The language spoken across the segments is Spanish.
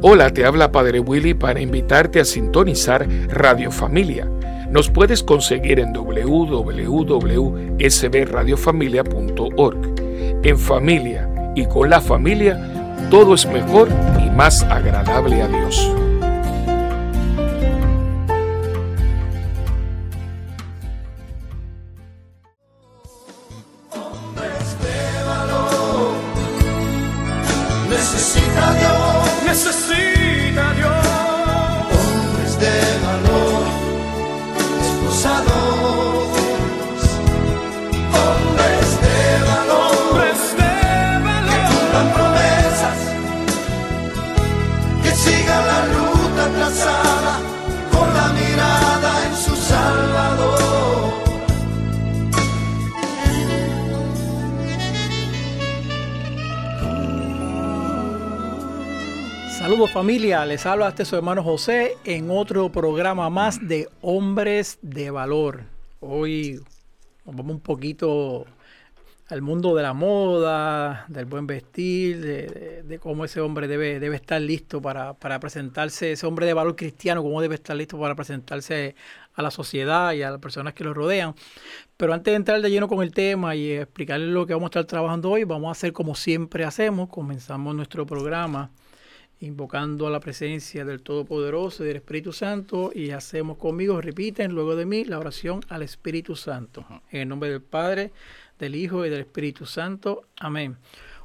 Hola, te habla Padre Willy para invitarte a sintonizar Radio Familia. Nos puedes conseguir en www.sbradiofamilia.org. En familia y con la familia, todo es mejor y más agradable a Dios. Familia, les habla este su hermano José en otro programa más de Hombres de Valor. Hoy nos vamos un poquito al mundo de la moda, del buen vestir, de, cómo ese hombre debe, debe estar listo para, para, presentarse, ese hombre de valor cristiano, cómo debe estar listo para presentarse a la sociedad y a las personas que lo rodean. Pero antes de entrar de lleno con el tema y explicarles lo que vamos a estar trabajando hoy, vamos a hacer como siempre hacemos, comenzamos nuestro programa invocando a la presencia del Todopoderoso y del Espíritu Santo y hacemos conmigo, repiten luego de mí la oración al Espíritu Santo. En el nombre del Padre, del Hijo y del Espíritu Santo. Amén.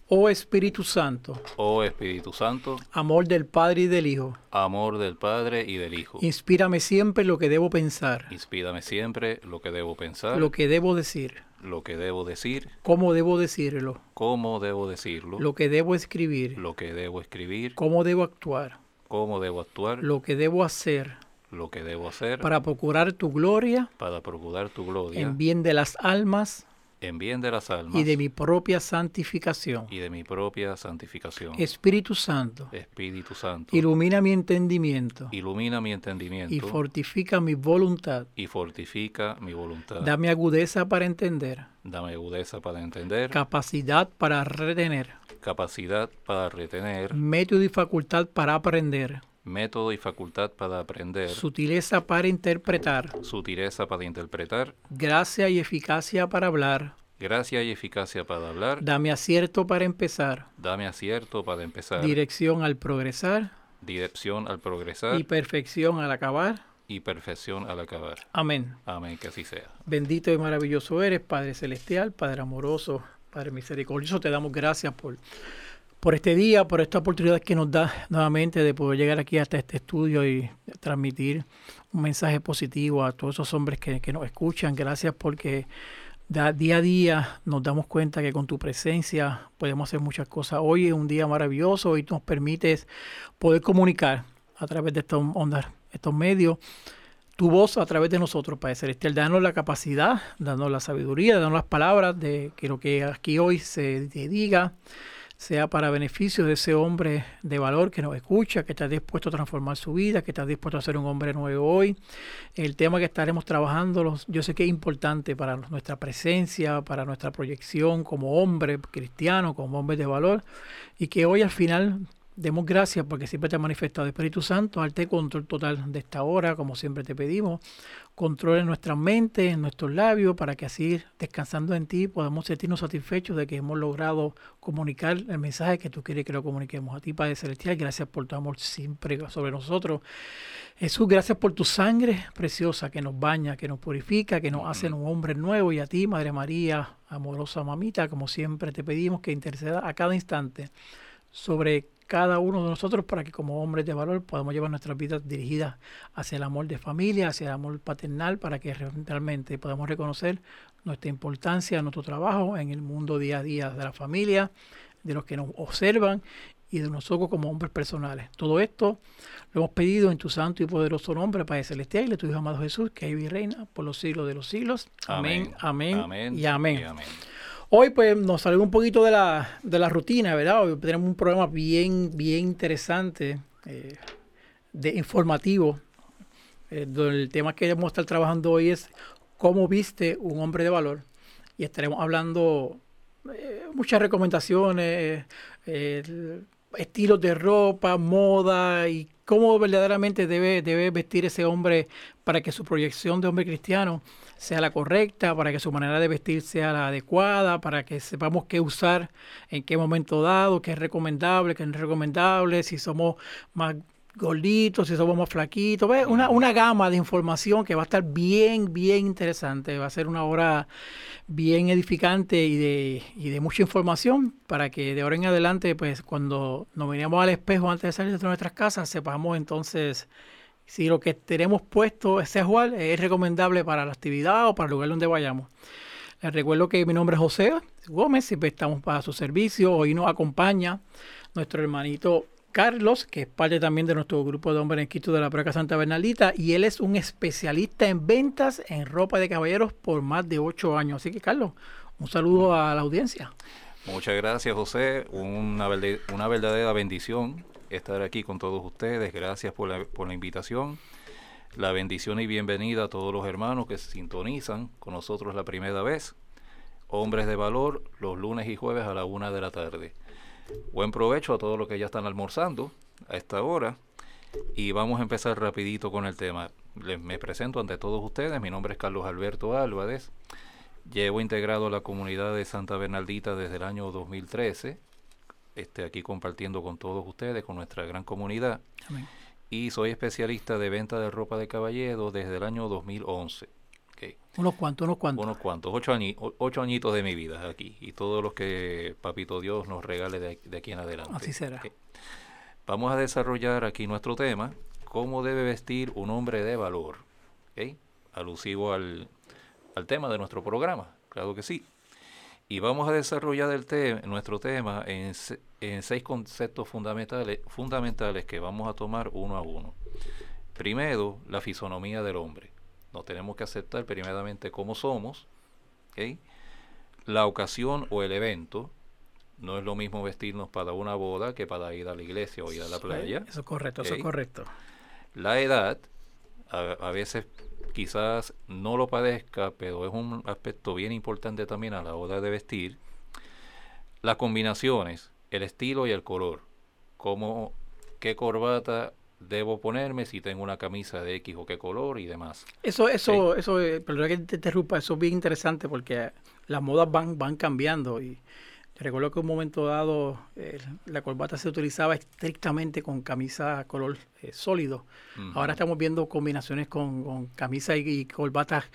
Oh Espíritu Santo. Oh Espíritu Santo. Amor del Padre y del Hijo. Amor del Padre y del Hijo. Inspírame siempre lo que debo pensar. Inspírame siempre lo que debo pensar. Lo que debo decir. Lo que debo decir. Cómo debo decirlo. Cómo debo decirlo. Lo que debo escribir. Lo que debo escribir. Cómo debo actuar. Cómo debo actuar. Lo que debo hacer. Lo que debo hacer. Para procurar tu gloria. Para procurar tu gloria. En bien de las almas en bien de las almas y de mi propia santificación. Y de mi propia santificación. Espíritu Santo. Espíritu Santo. Ilumina mi entendimiento. Ilumina mi entendimiento. Y fortifica mi voluntad. Y fortifica mi voluntad. Dame agudeza para entender. Dame agudeza para entender. Capacidad para retener. Capacidad para retener. Método y facultad para aprender método y facultad para aprender, sutileza para interpretar, sutileza para interpretar, gracia y eficacia para hablar, gracia y eficacia para hablar, dame acierto para empezar, dame acierto para empezar, dirección al progresar, dirección al progresar. Y perfección al acabar, y perfección al acabar. Amén. Amén, que así sea. Bendito y maravilloso eres, Padre Celestial, Padre amoroso, Padre misericordioso, te damos gracias por por este día, por esta oportunidad que nos da nuevamente de poder llegar aquí hasta este estudio y transmitir un mensaje positivo a todos esos hombres que, nos escuchan. Gracias porque día a día nos damos cuenta que con tu presencia podemos hacer muchas cosas. Hoy es un día maravilloso y nos permites poder comunicar a través de estos ondas, estos medios, tu voz a través de nosotros, Padre Celestial, danos la capacidad, danos la sabiduría, danos las palabras de que lo que aquí hoy se diga sea para beneficio de ese hombre de valor que nos escucha, que está dispuesto a transformar su vida, que está dispuesto a ser un hombre nuevo hoy. El tema que estaremos trabajando, yo sé que es importante para nuestra presencia, para nuestra proyección como hombre cristiano, como hombre de valor, y que hoy al final demos gracias porque siempre te ha manifestado Espíritu Santo, arte control total de esta hora, como siempre te pedimos, controle nuestra mente, en nuestros labios, para que así, descansando en ti, podamos sentirnos satisfechos de que hemos logrado comunicar el mensaje que tú quieres que lo comuniquemos. A ti, Padre Celestial, gracias por tu amor siempre sobre nosotros. Jesús, gracias por tu sangre preciosa que nos baña, que nos purifica, que nos hace un hombre nuevo. Y a ti, Madre María, amorosa mamita, como siempre te pedimos que interceda a cada instante sobre cada uno de nosotros para que como hombres de valor podamos llevar nuestras vidas dirigidas hacia el amor de familia, hacia el amor paternal, para que realmente podamos reconocer nuestra importancia, nuestro trabajo en el mundo día a día de la familia, de los que nos observan y de nosotros como hombres personales. Todo esto lo hemos pedido en tu santo y poderoso nombre, Padre Celestial, y de tu Hijo amado Jesús, que vive y reina por los siglos de los siglos. Amén, amén, y amén. Y amén. Hoy pues nos salió un poquito de la, de la rutina, ¿verdad? Hoy tenemos un programa bien, bien interesante, eh, de informativo. Eh, el tema que vamos a estar trabajando hoy es cómo viste un hombre de valor. Y estaremos hablando eh, muchas recomendaciones, estilos de ropa, moda y cómo verdaderamente debe, debe vestir ese hombre para que su proyección de hombre cristiano sea la correcta, para que su manera de vestir sea la adecuada, para que sepamos qué usar en qué momento dado, qué es recomendable, qué no es recomendable, si somos más gorditos, si somos más flaquitos, Una, una gama de información que va a estar bien, bien interesante, va a ser una hora bien edificante y de, y de mucha información para que de ahora en adelante, pues cuando nos veníamos al espejo antes de salir de nuestras casas, sepamos entonces si lo que tenemos puesto es igual, es recomendable para la actividad o para el lugar donde vayamos. Les recuerdo que mi nombre es José Gómez, siempre estamos para su servicio. Hoy nos acompaña nuestro hermanito Carlos, que es parte también de nuestro grupo de hombres en Quito de la Praca Santa Bernalita, y él es un especialista en ventas en ropa de caballeros por más de ocho años. Así que, Carlos, un saludo a la audiencia. Muchas gracias, José. Una verdadera bendición estar aquí con todos ustedes. Gracias por la, por la invitación. La bendición y bienvenida a todos los hermanos que sintonizan con nosotros la primera vez. Hombres de valor, los lunes y jueves a la una de la tarde. Buen provecho a todos los que ya están almorzando a esta hora. Y vamos a empezar rapidito con el tema. Les, me presento ante todos ustedes. Mi nombre es Carlos Alberto Álvarez. Llevo integrado a la comunidad de Santa Bernaldita desde el año 2013 este, aquí compartiendo con todos ustedes, con nuestra gran comunidad. Y soy especialista de venta de ropa de caballero desde el año 2011. Unos cuantos, unos cuantos. Unos cuantos, ocho, ocho añitos de mi vida aquí. Y todos los que Papito Dios nos regale de, aquí en adelante. Así será. Vamos a desarrollar aquí nuestro tema, cómo debe vestir un hombre de valor. Alusivo al, al tema de nuestro programa, claro que sí. Y vamos a desarrollar el nuestro tema en, seis conceptos fundamentales, fundamentales que vamos a tomar uno a uno. Primero, la fisonomía del hombre. Nos tenemos que aceptar primeramente cómo somos. La ocasión o el evento. No es lo mismo vestirnos para una boda que para ir a la iglesia o ir a la playa. eso es correcto, eso es correcto. La edad. A, a veces quizás no lo padezca, pero es un aspecto bien importante también a la hora de vestir. Las combinaciones, el estilo y el color. Como qué corbata debo ponerme si tengo una camisa de X o qué color y demás. Eso, eso, eso, eh, perdón que te interrumpa, eso es bien interesante porque las modas van, van cambiando y Recuerdo que en un momento dado eh, la corbata se utilizaba estrictamente con camisa color eh, sólido. Ahora estamos viendo combinaciones con, camisa y, corbata.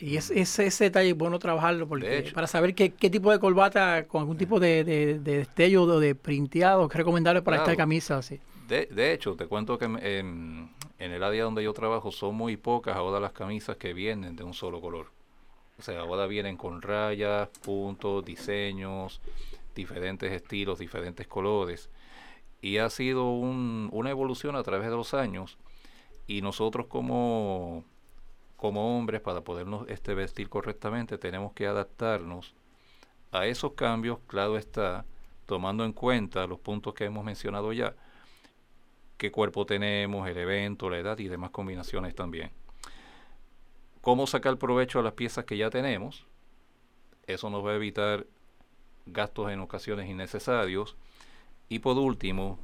y es, ese detalle es bueno trabajarlo porque, para saber qué, tipo de corbata con algún tipo de, de, de destello o de printeado es recomendable para esta camisa. Sí. De, hecho, te cuento que en, en el área donde yo trabajo son muy pocas ahora las camisas que vienen de un solo color. O sea, ahora vienen con rayas, puntos, diseños, diferentes estilos, diferentes colores. Y ha sido una evolución a través de los años. Y nosotros como, como hombres, para podernos este, vestir correctamente, tenemos que adaptarnos a esos cambios, claro está, tomando en cuenta los puntos que hemos mencionado ya. Qué cuerpo tenemos, el evento, la edad y demás combinaciones también cómo sacar provecho a las piezas que ya tenemos. Eso nos va a evitar gastos en ocasiones innecesarios. Y por último,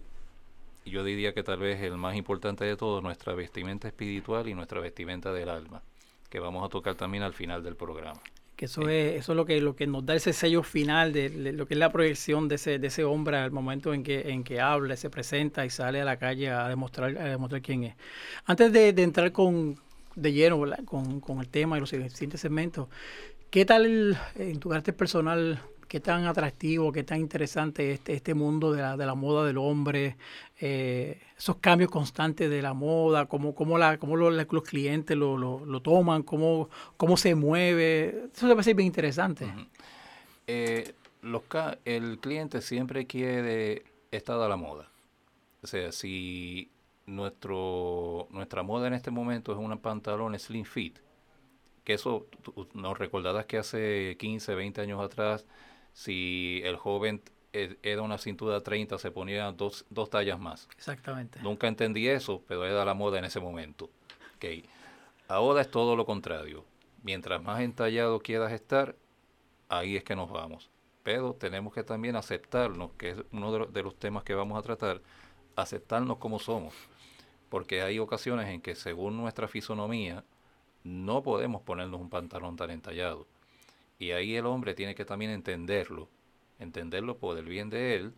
yo diría que tal vez el más importante de todo, nuestra vestimenta espiritual y nuestra vestimenta del alma, que vamos a tocar también al final del programa. Que eso es, eso es lo que, lo que nos da ese sello final de, lo que es la proyección de ese, de ese hombre al momento en que, en que habla, se presenta y sale a la calle a demostrar, a demostrar quién es. Antes de entrar con, de lleno Con, con, el tema y los siguientes segmentos. ¿Qué tal en tu carácter personal, qué tan atractivo, qué tan interesante este, este mundo de la, de la moda del hombre, eh, esos cambios constantes de la moda, cómo, cómo, la, cómo los, clientes lo, lo, lo, toman, cómo, cómo se mueve? Eso debe ser bien interesante. Eh, los, el cliente siempre quiere estar a la moda. O sea, si nuestro, nuestra moda en este momento es un pantalón slim fit. Que eso, nos recordarás que hace 15, 20 años atrás, si el joven era una cintura 30, se ponía dos, dos tallas más. Exactamente. Nunca entendí eso, pero era la moda en ese momento. Okay. Ahora es todo lo contrario. Mientras más entallado quieras estar, ahí es que nos vamos. pero tenemos que también aceptarnos, que es uno de los temas que vamos a tratar, aceptarnos como somos, porque hay ocasiones en que según nuestra fisonomía no podemos ponernos un pantalón tan entallado. Y ahí el hombre tiene que también entenderlo, entenderlo por el bien de él,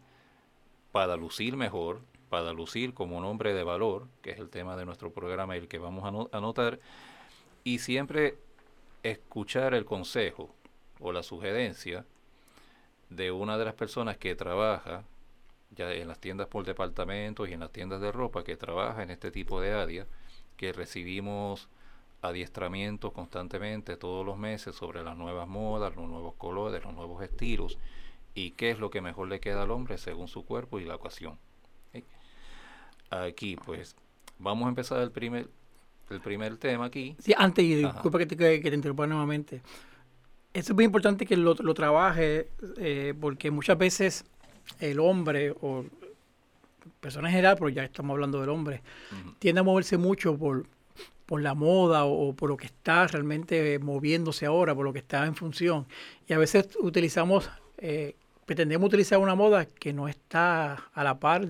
para lucir mejor, para lucir como un hombre de valor, que es el tema de nuestro programa y el que vamos a anotar, y siempre escuchar el consejo o la sugerencia de una de las personas que trabaja ya en las tiendas por departamentos y en las tiendas de ropa que trabaja en este tipo de área, que recibimos adiestramientos constantemente todos los meses sobre las nuevas modas, los nuevos colores, los nuevos estilos y qué es lo que mejor le queda al hombre según su cuerpo y la ocasión. Aquí pues vamos a empezar el primer el primer tema aquí. Sí, antes, y disculpa que te, que te interrumpa nuevamente. Eso es muy importante que lo, lo trabaje, eh, porque muchas veces el hombre, o personas en general, pero ya estamos hablando del hombre, tiende a moverse mucho por, por la moda o, por lo que está realmente moviéndose ahora, por lo que está en función. Y a veces utilizamos, eh, pretendemos utilizar una moda que no está a la par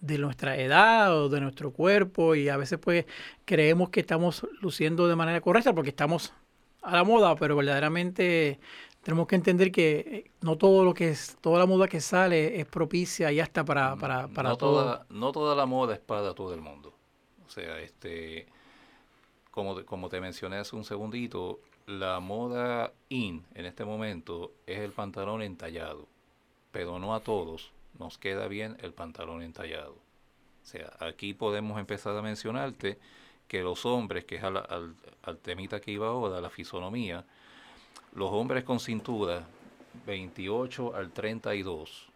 de nuestra edad o de nuestro cuerpo y a veces pues creemos que estamos luciendo de manera correcta porque estamos a la moda, pero verdaderamente tenemos que entender que eh, no todo lo que es, toda la moda que sale es propicia y hasta para, para, para no todo. Toda, no toda la moda es para todo el mundo. O sea, este, como, como te mencioné hace un segundito, la moda in en este momento es el pantalón entallado, pero no a todos nos queda bien el pantalón entallado. O sea, aquí podemos empezar a mencionarte que los hombres, que es al, al, temita que iba ahora, la fisonomía, los hombres con cintura 28 al 32,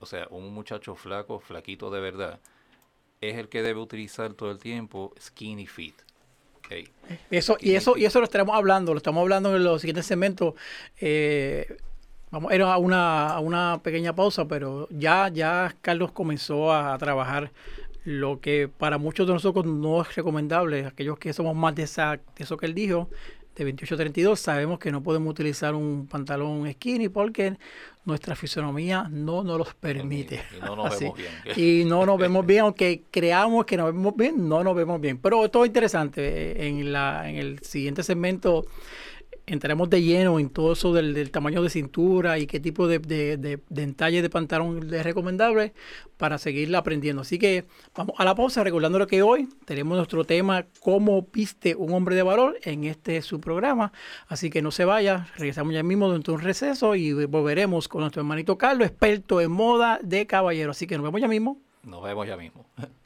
o sea, un muchacho flaco, flaquito de verdad, es el que debe utilizar todo el tiempo skinny fit. Eso, y eso, y eso lo estaremos hablando, lo estamos hablando en los siguientes segmentos. Eh, Vamos a ir a una, una pequeña pausa, pero ya, ya Carlos comenzó a, trabajar lo que para muchos de nosotros no es recomendable. Aquellos que somos más de, esa, eso que él dijo, de 28-32, sabemos que no podemos utilizar un pantalón skinny porque nuestra fisonomía no nos los permite. Y no nos vemos bien. Y no nos vemos bien, aunque creamos que nos vemos bien, no nos vemos bien. Pero todo interesante. En, la, en el siguiente segmento entraremos de lleno en todo eso del, tamaño de cintura y qué tipo de, de, de, pantalón es recomendable para seguirla aprendiendo. Así que vamos a la pausa recordando lo que hoy tenemos nuestro tema cómo viste un hombre de valor en este su programa. Así que no se vaya, regresamos ya mismo de un receso y volveremos con nuestro hermanito Carlos, experto en moda de caballero. Así que nos vemos ya mismo. Nos vemos ya mismo.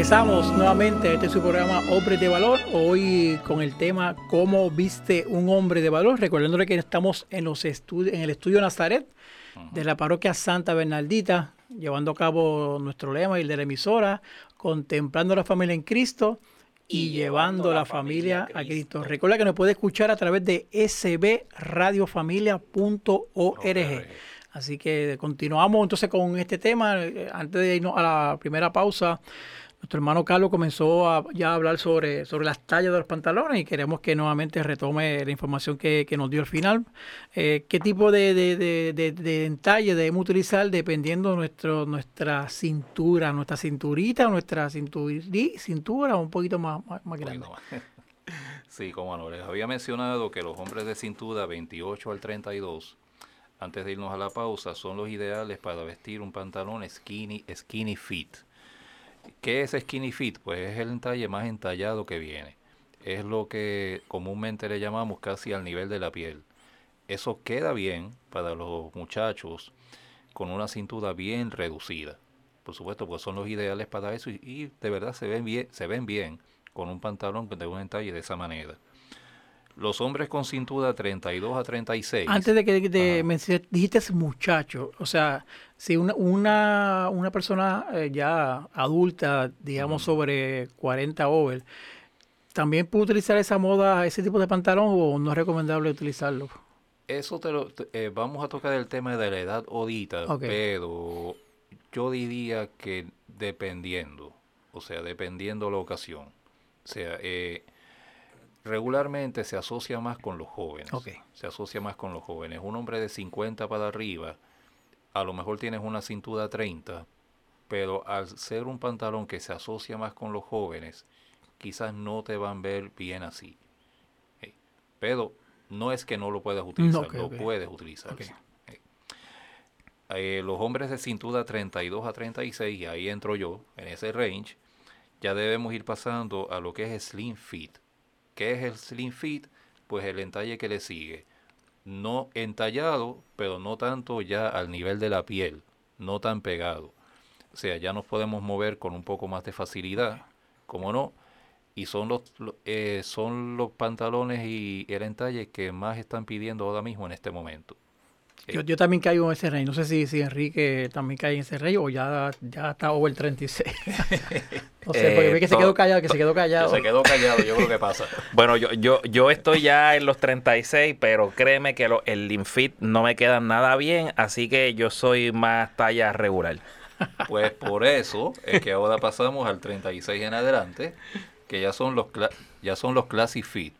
Regresamos nuevamente a este su programa Hombres de Valor, hoy con el tema ¿Cómo viste un hombre de valor? Recordándole que estamos en, los estudios, en el estudio Nazaret de la parroquia Santa Bernaldita, llevando a cabo nuestro lema y el de la emisora, contemplando la familia en Cristo y llevando la familia a Cristo. Recuerda que nos puede escuchar a través de sbradiofamilia.org. Así que continuamos entonces con este tema. Eh, Antes de irnos a la primera pausa, nuestro hermano Carlos comenzó a, ya a hablar sobre, sobre las tallas de los pantalones y queremos que nuevamente retome la información que, que nos dio al final. Eh, ¿Qué tipo de, de, de, de- de entalle debemos utilizar dependiendo nuestro, nuestra cintura, nuestra cinturita, nuestra cinturi- cintura un poquito más, más, más grande? Sí, como no. Les había mencionado que los hombres de cintura 28 al 32, antes de irnos a la pausa, son los ideales para vestir un pantalón skinny, skinny fit. ¿Qué es skinny fit? Pues es el entalle más entallado que viene. Es lo que comúnmente le llamamos casi al nivel de la piel. Eso queda bien para los muchachos con una cintura bien reducida. Por supuesto, pues son los ideales para eso y, y de verdad se ven bien, se ven bien con un pantalón de un entalle de esa manera. Los hombres con cintura 32 a 36. Antes de que de mencionar, dijiste muchacho, o sea, si una, una, una persona eh, ya adulta, digamos sobre 40 over, ¿también puede utilizar esa moda, ese tipo de pantalón o no es recomendable utilizarlo? Eso te lo, te- eh, vamos a tocar el tema de la edad odita, Ok. pero yo diría que dependiendo, o sea, dependiendo la ocasión. O sea, eh, regularmente se asocia más con los jóvenes. Se asocia más con los jóvenes. Un hombre de 50 para arriba, a lo mejor tienes una cintura 30, pero al ser un pantalón que se asocia más con los jóvenes, quizás no te van a ver bien así. Eh, Pero no es que no lo puedas utilizar, ok, lo puedes utilizar. Eh, eh, los hombres de cintura 32 a 36, y ahí entro yo, en ese range, ya debemos ir pasando a lo que es slim fit. ¿Qué es el slim fit? Pues el entalle que le sigue. No entallado, pero no tanto ya al nivel de la piel, no tan pegado. O sea, ya nos podemos mover con un poco más de facilidad, como no. Y son los, lo- eh, son los pantalones y el entalle que más están pidiendo ahora mismo en este momento. Yo, yo también caigo en ese rey, no sé si, si Enrique también cae en ese rey o ya, ya está over 36. no sé, porque Eh, ve que se quedó callado, que se quedó Que callado. se quedó callado, yo creo que pasa. Bueno, yo, yo, yo estoy ya en los 36, pero créeme que lo- el Linfit no me queda nada bien, así que yo soy más talla regular. Pues por eso es que ahora pasamos al 36 en adelante, que ya son los cla- ya son los Classic Fit.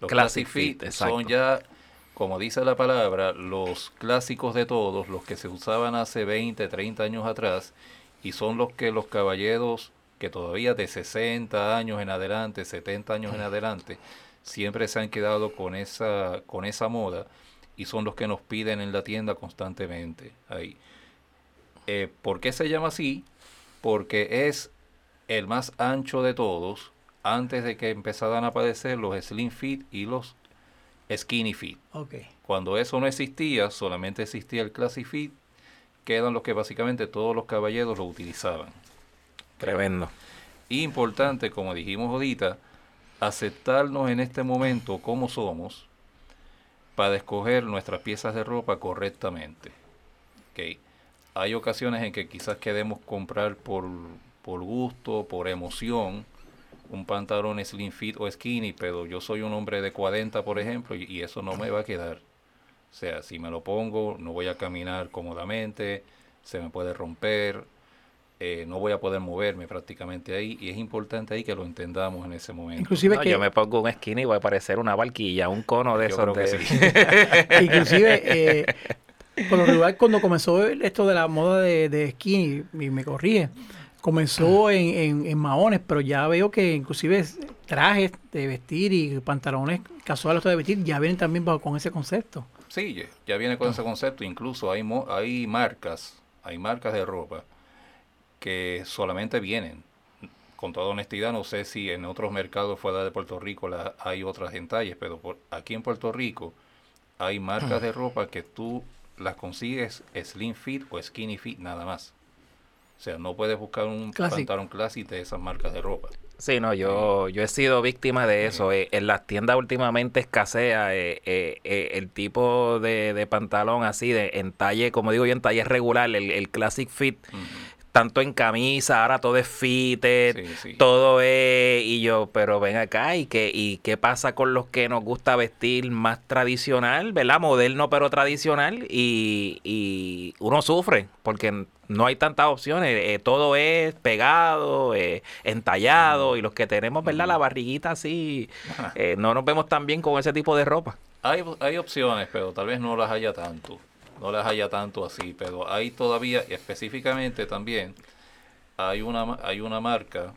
Los Classic Classic Fit, Fit, son ya, como dice la palabra, los clásicos de todos, los que se usaban hace 20, 30 años atrás, y son los que los caballeros que todavía de 60 años en adelante, 70 años en adelante, siempre se han quedado con esa, con esa moda y son los que nos piden en la tienda constantemente. Ahí. Eh, ¿Por qué se llama así? Porque es el más ancho de todos antes de que empezaran a aparecer los slim fit y los skinny fit. Ok. Cuando eso no existía, solamente existía el classic fit, que eran los que básicamente todos los caballeros lo utilizaban. Tremendo. Importante, como dijimos ahorita, aceptarnos en este momento como somos para escoger nuestras piezas de ropa correctamente. Ok. Hay ocasiones en que quizás queremos comprar por, por gusto, por emoción, un pantalón slim fit o skinny, pero yo soy un hombre de 40, por ejemplo, y, y eso no me va a quedar. O sea, si me lo pongo, no voy a caminar cómodamente, se me puede romper, eh, no voy a poder moverme prácticamente ahí, y es importante ahí que lo entendamos en ese momento. Inclusive No, que, Yo me pongo un skinny y voy a parecer una barquilla, un cono de Yo esos creo que de... sí. inclusive eh, por lo regular cuando comenzó el- esto de la moda de, de skinny, y me corrige, comenzó en, en, en maones, pero ya veo que inclusive trajes de vestir y pantalones casuales de vestir ya vienen también bajo con ese concepto. Sí, ya- ya viene con ese concepto. Incluso hay, mo- hay marcas, hay marcas de ropa que solamente vienen. Con toda honestidad, no sé si en otros mercados fuera de Puerto Rico la- hay otras entalles, pero por, aquí en Puerto Rico hay marcas de ropa que tú las consigues slim fit o skinny fit nada más. O sea, no puedes buscar un Classic. pantalón classic de esas marcas de ropa. Sí, no, yo, yo he sido víctima de eso. Eh, en las tiendas últimamente escasea eh, eh, eh, el tipo de, de pantalón así, de en talle, como digo yo, en talle regular, el, el Classic Fit, tanto en camisa, ahora todo es fitted, Sí, sí. todo es... Y yo, pero ven acá, ¿y qué, ¿y qué pasa con los que nos gusta vestir más tradicional, ¿verdad? Moderno pero tradicional, y, y uno sufre, porque no hay tantas opciones, eh, todo es pegado, eh, entallado, y los que tenemos, ¿verdad? La barriguita así, eh, no nos vemos tan bien con ese tipo de ropa. Hay, hay opciones, pero tal vez no las haya tanto. No las haya tanto así, pero hay todavía, específicamente también, hay una, ma- hay una marca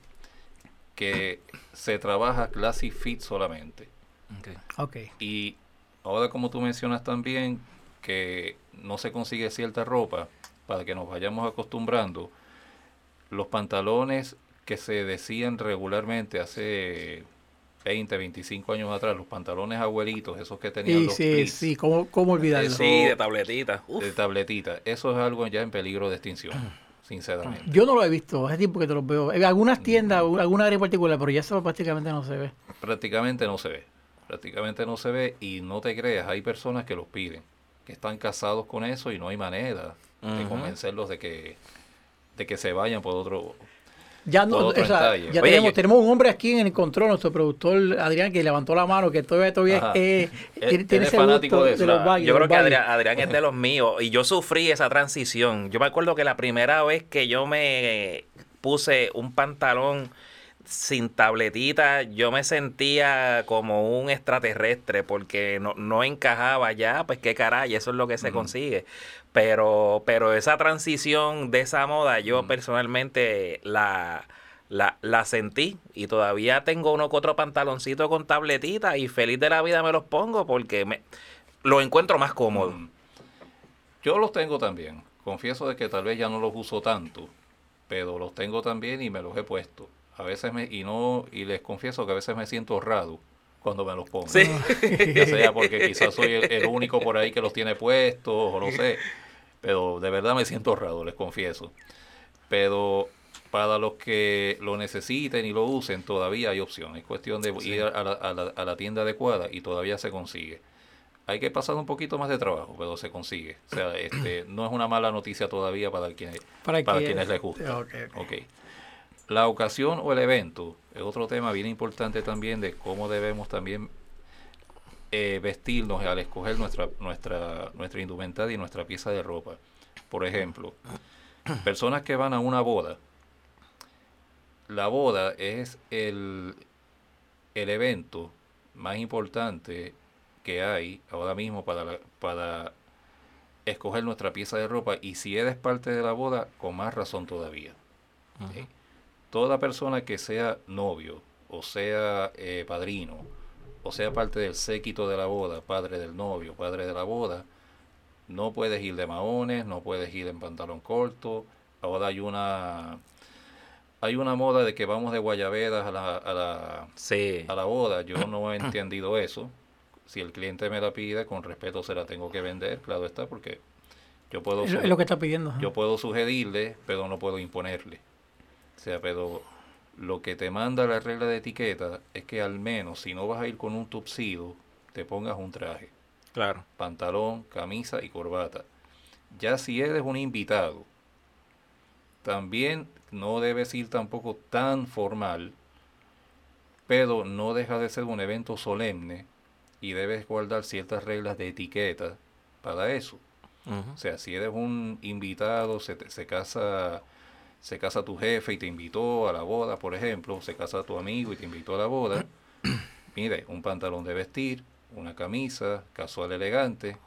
que se trabaja Classic Fit solamente. Ok. Y ahora como tú mencionas también que no se consigue cierta ropa para que nos vayamos acostumbrando, los pantalones que se decían regularmente hace 20, 25 años atrás, los pantalones abuelitos, esos que tenían Sí, los sí, sí, ¿cómo, cómo olvidarlo? Eso- Sí, de tabletita. Uf. de tabletita, eso es algo ya en peligro de extinción, sinceramente. Yo no lo he visto, hace tiempo que te los veo. En algunas tiendas, alguna área en particular, pero ya eso prácticamente no se ve. prácticamente no se ve. Prácticamente no se ve y no te creas, hay personas que los piden, que están casados con eso y no hay manera de convencerlos de que de que se vayan por otro Ya no, o sea, ya Oye, tenemos, yo- tenemos un hombre aquí en el control, nuestro productor Adrián, que levantó la mano, que todavía, todavía Ajá. eh, tiene, es ese fanático de de, eso. los La- baggy, Yo de creo los que. Adrián, Adrián es de los míos y yo sufrí esa transición. Yo me acuerdo que la primera vez que yo me puse un pantalón sin tabletita, yo me sentía como un extraterrestre porque no, no encajaba ya, pues qué caray, eso es lo que se consigue. Pero, pero esa transición de esa moda, yo personalmente la, la, la sentí y todavía tengo uno que otro pantaloncito con tabletita y feliz de la vida me los pongo porque me, lo encuentro más cómodo. Mm. Yo los tengo también. Confieso de que tal vez ya no los uso tanto, pero los tengo también y me los he puesto. A veces me y no y les confieso que a veces me siento honrado cuando me los pongo. Sí. Ya sea porque quizás soy el, el único por ahí que los tiene puestos o no sé, pero de verdad me siento honrado, les confieso. Pero para los que lo necesiten y lo usen, todavía hay opción. Es cuestión de ir a la, a la- a la tienda adecuada y todavía se consigue. Hay que pasar un poquito más de trabajo, pero se consigue. O sea, este, no es una mala noticia todavía para, quienes, Para quienes les gusta. Ok, ok. Ok. La ocasión o el evento es otro tema bien importante también de cómo debemos también eh, vestirnos al escoger nuestra, nuestra, nuestra indumentaria y nuestra pieza de ropa. Por ejemplo, personas que van a una boda. La boda es el, el evento más importante que hay ahora mismo para, la- para escoger nuestra pieza de ropa y si eres parte de la boda, con más razón todavía. ¿sí? Toda persona que sea novio o sea eh, padrino o sea parte del séquito de la boda, padre del novio, padre de la boda, no puedes ir de maones, no puedes ir en pantalón corto. Ahora hay una hay una moda de que vamos de guayaberas a la, a la, Sí. a la boda. Yo no he entendido eso. Si el cliente me la pide, con respeto se la tengo que vender, claro está, porque yo puedo, Es, lo- que está pidiendo. yo puedo sugerirle, pero no puedo imponerle. O sea, pero lo que te manda la regla de etiqueta es que al menos, si no vas a ir con un tupsido, te pongas un traje, Claro. pantalón, camisa y corbata. Ya si eres un invitado, también no debes ir tampoco tan formal, pero no deja de ser un evento solemne y debes guardar ciertas reglas de etiqueta para eso. O sea, si eres un invitado, se, te- se casa se casa tu jefe y te invitó a la boda, por ejemplo, se casa tu amigo y te invitó a la boda, mire, un pantalón de vestir, una camisa, casual elegante,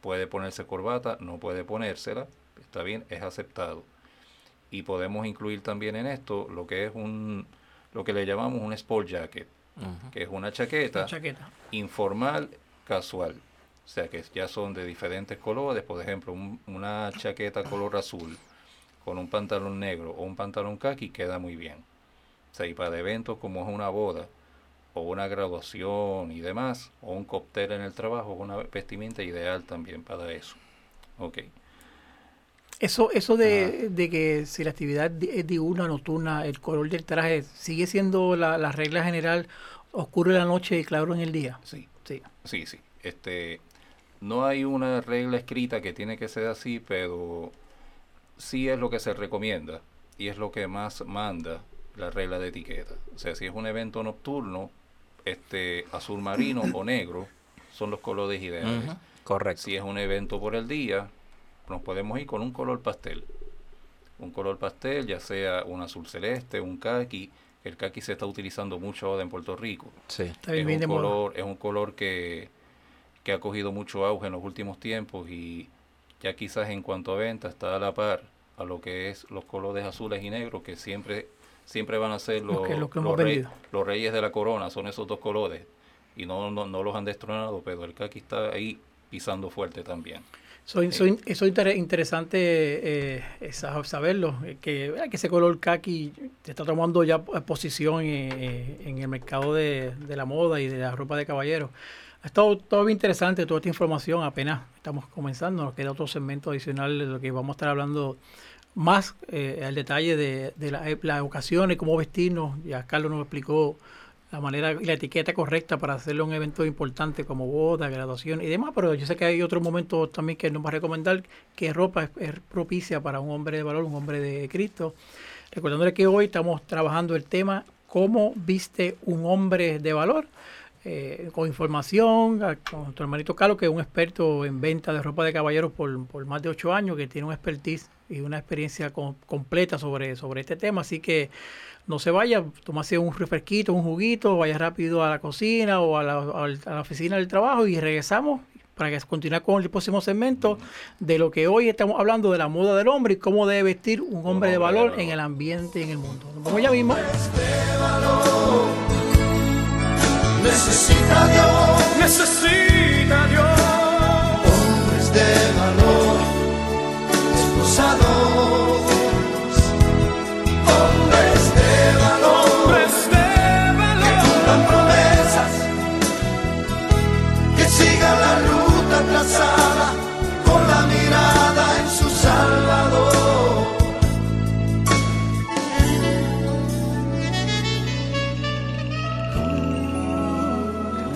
puede ponerse corbata, no puede ponérsela, está bien, es aceptado. Y podemos incluir también en esto lo que es un lo que le llamamos un sport jacket, que es una chaqueta Una chaqueta. informal, casual. O sea que ya son de diferentes colores, por ejemplo, un- una chaqueta color azul con un pantalón negro o un pantalón khaki queda muy bien. O sea, y para eventos como es una boda o una graduación y demás, o un cóctel en el trabajo, es una vestimenta ideal también para eso. Ok. Eso, eso de, de que si la actividad es diurna, nocturna, el color del traje sigue siendo la, la regla general, oscuro en la noche y claro en el día. Sí, Sí. sí, sí. Este, no hay una regla escrita que tiene que ser así, pero sí es lo que se recomienda y es lo que más manda la regla de etiqueta. O sea, si es un evento nocturno, este azul marino o negro son los colores ideales. Correcto. Si es un evento por el día, nos podemos ir con un color pastel. Un color pastel, ya sea un azul celeste, un kaki. El kaki se está utilizando mucho ahora en Puerto Rico. Sí. Está bien, Es bien un, de moda. color, es un color que, que ha cogido mucho auge en los últimos tiempos y ya quizás en cuanto a venta está a la par a lo que es los colores azules y negros que siempre siempre van a ser Lo los, lo los rey- reyes de la corona, son esos dos colores y no, no, no los han destronado, pero el kaki está ahí pisando fuerte también. Soy, soy, eso es inter- interesante eh, sa- saberlo, eh, que, que ese color kaki está tomando ya posición eh, eh, en el mercado de, de la moda y de la ropa de caballeros. Ha estado todo bien interesante toda esta información, apenas estamos comenzando, nos queda otro segmento adicional de lo que vamos a estar hablando más eh, al detalle de, de la- las ocasiones, cómo vestirnos, ya Carlos nos explicó la manera la etiqueta correcta para hacerlo un evento importante como boda, graduación y demás, pero yo sé que hay otros momentos también que nos va a recomendar qué ropa es propicia para un hombre de valor, un hombre de Cristo. Recordándole que hoy estamos trabajando el tema cómo viste un hombre de valor, eh, con información, a- con nuestro hermanito Carlos, que es un experto en venta de ropa de caballeros por, por más de ocho años, que tiene un expertise y una experiencia com- completa sobre, sobre este tema, así que no se vaya, tómase un refresquito, un juguito, vaya rápido a la cocina o a la, a la oficina del trabajo y regresamos para que continuar con el próximo segmento de lo que hoy estamos hablando de la moda del hombre y cómo debe vestir un hombre de hombre de valor valor. en el ambiente y en el mundo. Nos vemos ya mismo. Necesita Dios Necesita Dios. hombres de valor, esposados, hombres de valor, Hombres de valor. cumplan promesas, que sigan la ruta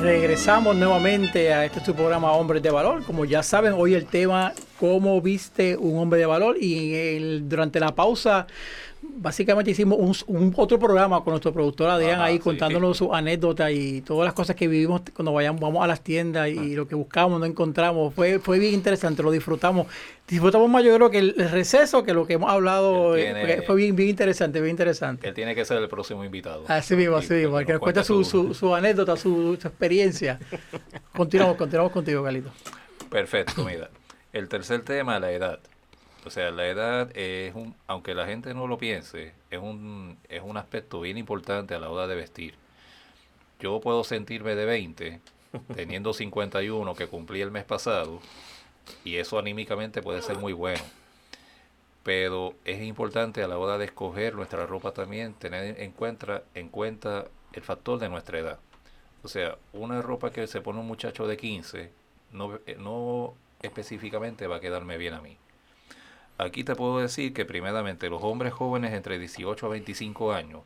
Regresamos nuevamente a este su programa Hombres de Valor. Como ya saben, hoy el tema cómo viste un hombre de valor y el- durante la pausa básicamente hicimos un, un otro programa con nuestro productor Adrián Ajá, ahí sí, contándonos sí. sus anécdotas y todas las cosas que vivimos cuando vayamos vamos a las tiendas y lo que buscamos no encontramos. Fue, fue bien interesante, lo disfrutamos. Disfrutamos más yo creo que el, el receso que lo que hemos hablado. Eh, tiene- fue- bien, bien interesante, bien interesante. Él tiene que ser el próximo invitado. Así mismo, así mismo, que nos cuente su, su, su anécdota, su, su experiencia. Continuamos, continuamos contigo, Galito. Perfecto, mira. El tercer tema, la edad. O sea, la edad es un, aunque la gente no lo piense, es un, es un aspecto bien importante a la hora de vestir. Yo puedo sentirme de 20, teniendo 51 que cumplí el mes pasado, y eso anímicamente puede ser muy bueno. Pero es importante a la hora de escoger nuestra ropa también tener en cuenta, en cuenta el factor de nuestra edad. O sea, una ropa que se pone un muchacho de 15 no, eh, no específicamente va a quedarme bien a mí. Aquí te puedo decir que primeramente los hombres jóvenes entre 18 a 25 años,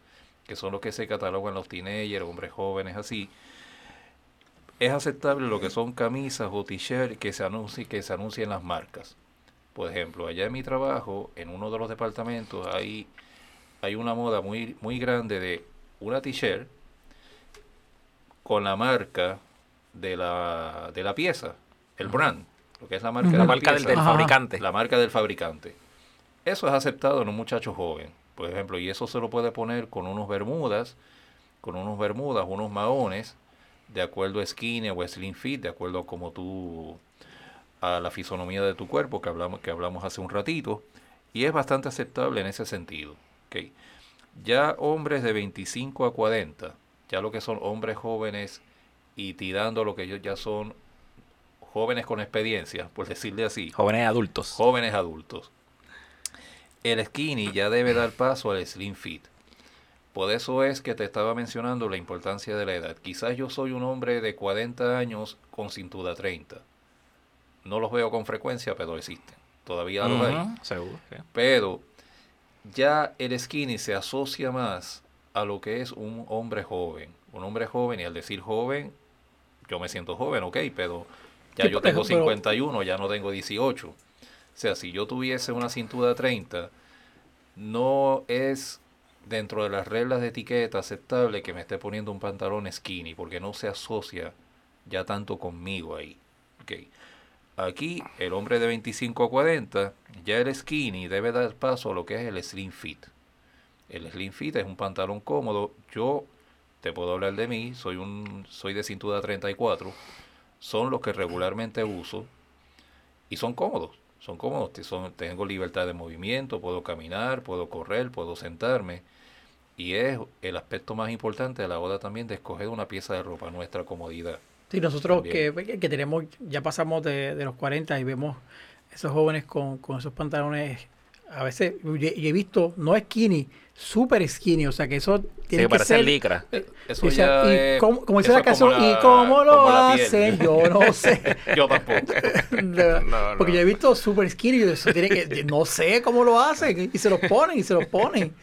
que son los que se catalogan los teenagers, hombres jóvenes así, es aceptable lo que son camisas o t-shirts que se anuncien que se anuncien las marcas. Por ejemplo, allá en mi trabajo, en uno de los departamentos, hay, hay una moda muy, muy grande de una t-shirt con la marca de la, de la pieza, el brand, lo que es la marca, de La marca del, pieza, del Ajá. fabricante. la marca del fabricante. Eso es aceptado en un muchacho joven, por ejemplo, y eso se lo puede poner con unos bermudas, con unos bermudas, unos maones, de acuerdo a skinny o slim fit, de acuerdo a como tú a la fisonomía de tu cuerpo que hablamos que hablamos hace un ratito y es bastante aceptable en ese sentido. ¿ok? Ya hombres de 25 a 40, ya lo que son hombres jóvenes y tirando lo que ellos ya son jóvenes con experiencia, por decirle así, Jóvenes adultos. jóvenes adultos. El skinny ya debe dar paso al slim fit. Por eso es que te estaba mencionando la importancia de la edad. Quizás yo soy un hombre de 40 años con cintura 30. No los veo con frecuencia, pero existen. todavía los hay. Seguro. Pero ya el skinny se asocia más a lo que es un hombre joven. Un hombre joven, y al decir joven, yo me siento joven, ok, pero ya yo tengo pero- 51, ya no tengo 18. O sea, si yo tuviese una cintura 30, no es dentro de las reglas de etiqueta aceptable que me esté poniendo un pantalón skinny, porque no se asocia ya tanto conmigo ahí. Ok. Aquí, el hombre de 25 a 40, ya el skinny debe dar paso a lo que es el slim fit. El slim fit es un pantalón cómodo. Yo te puedo hablar de mí, soy un soy de cintura 34. Son los que regularmente uso y son cómodos. Son cómodos, son- tengo libertad de movimiento, puedo caminar, puedo correr, puedo sentarme. Y es el aspecto más importante a la hora también de escoger una pieza de ropa, nuestra comodidad. Sí, nosotros que, También. que tenemos, ya pasamos de, de los 40 y vemos esos jóvenes con, con esos pantalones, a veces, y he, visto, no skinny, super skinny, o sea que eso Sí, tiene que parece ser... licra. Eh, Eso o sea, ya y es- como, como dice la canción, ¿y cómo lo hacen? Yo no sé. Yo tampoco. No, Porque no. yo he visto super skinny y eso tiene que, no sé cómo lo hacen, y se los ponen, y se los ponen.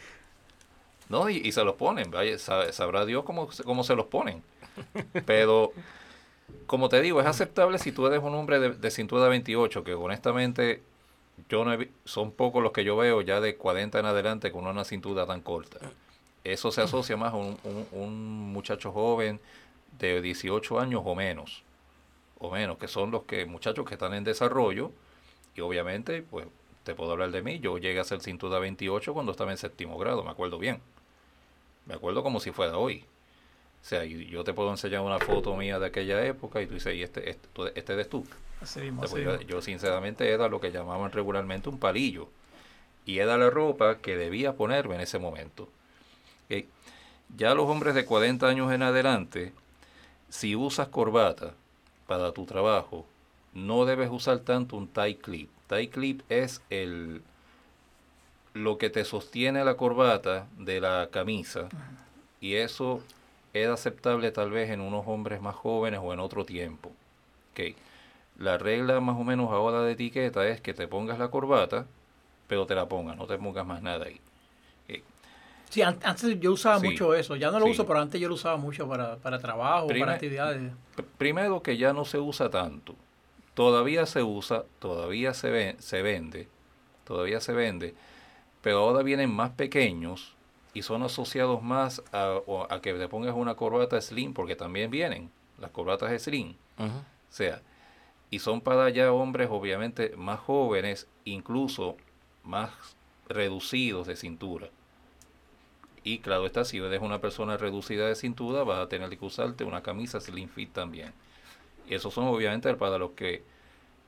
No, y, y se los ponen, vaya, sabrá Dios cómo, se- cómo se los ponen. Pero, como te digo, es aceptable si tú eres un hombre de, de cintura 28, que honestamente yo no he son pocos los que yo veo ya de 40 en adelante con una cintura tan corta. Eso se asocia más a un, un- muchacho joven de 18 años o menos, o menos, que son los que muchachos que están en desarrollo y obviamente, pues te puedo hablar de mí, yo llegué a ser cintura 28 cuando estaba en séptimo grado, me acuerdo bien. Me acuerdo como si fuera hoy. O sea, yo te puedo enseñar una foto mía de aquella época y tú dices, ¿y este, este, este eres tú? Así mismo, así yo, yo sinceramente era lo que llamaban regularmente un palillo. Y era la ropa que debía ponerme en ese momento. Ok. Ya los hombres de 40 años en adelante, si usas corbata para tu trabajo, no debes usar tanto un tie clip. Tie clip es el lo que te sostiene la corbata de la camisa y eso es aceptable tal vez en unos hombres más jóvenes o en otro tiempo. Ok. La regla más o menos ahora de etiqueta es que te pongas la corbata, pero te la pongas, no te pongas más nada ahí. Ok. Sí, an- antes yo usaba Sí, mucho eso, ya no lo sí. uso, pero antes yo lo usaba mucho para, para trabajo, para actividades. Pr- Primero que ya no se usa tanto. Todavía se usa, todavía se, ve- se vende, todavía se vende, pero ahora vienen más pequeños y son asociados más a, a que te pongas una corbata slim, porque también vienen las corbatas slim. O sea, y son para ya hombres obviamente más jóvenes, incluso más reducidos de cintura. Y claro está, si eres una persona reducida de cintura, vas a tener que usarte una camisa slim fit también. Y esos son obviamente para los que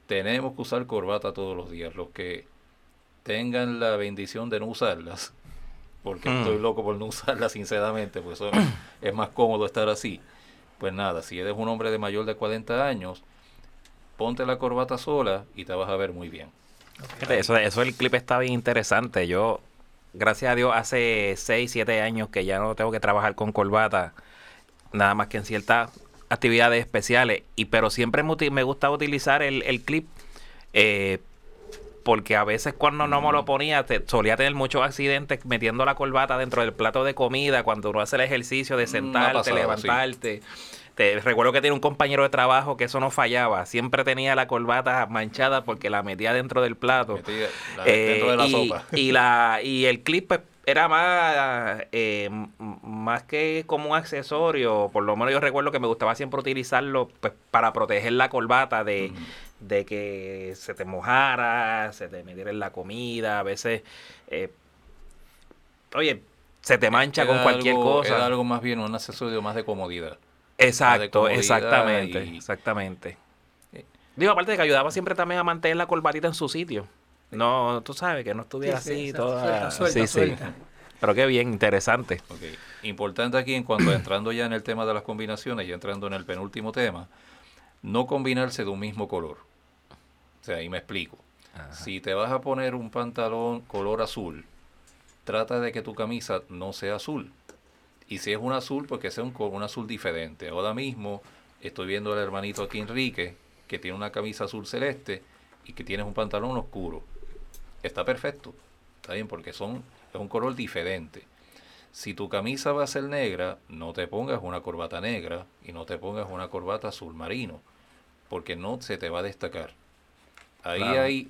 tenemos que usar corbata todos los días, los que tengan la bendición de no usarlas, porque Mm. estoy loco por no usarlas sinceramente, pues es más cómodo estar así. Pues nada, si eres un hombre de mayor de 40 años, ponte la corbata sola y te vas a ver muy bien. Eso, eso el clip está bien interesante. Yo, gracias a Dios, hace 6, 7 años que ya no tengo que trabajar con corbata, nada más que en ciertas actividades especiales. Y pero siempre me, gusta utilizar el, el clip eh, porque a veces cuando no me lo ponía te- solía tener muchos accidentes metiendo la corbata dentro del plato de comida cuando uno hace el ejercicio de Mm, sentarte, pasado, sí. Levantarte. Te, recuerdo que tenía un compañero de trabajo que eso no fallaba. Siempre tenía la corbata manchada porque la metía dentro del plato. La- Eh, dentro de la y, sopa. y la y el clip pues, era más eh, más que como un accesorio por lo menos yo recuerdo que me gustaba siempre utilizarlo pues, para proteger la corbata de, de que se te mojara se te metiera en la comida a veces eh, oye se te mancha con cualquier algo- cosa Era algo más bien un accesorio más de comodidad. Exacto exactamente y- exactamente digo aparte de que ayudaba siempre también a mantener la corbatita en su sitio no tú sabes que no estuviera Sí, sí, así exacto, toda suelta, suelta, sí, sí. Pero qué bien, interesante. Importante aquí en cuanto entrando ya en el tema de las combinaciones y entrando en el penúltimo tema, no combinarse de un mismo color. O sea, y me explico. Si te vas a poner un pantalón color azul, trata de que tu camisa no sea azul. Y si es un azul, pues que sea un, un azul diferente. Ahora mismo estoy viendo al hermanito aquí Enrique, que tiene una camisa azul celeste, y que tienes un pantalón oscuro, está perfecto. Está bien, porque son, es un color diferente. Si tu camisa va a ser negra, no te pongas una corbata negra y no te pongas una corbata azul marino, porque no se te va a destacar. Ahí Claro. hay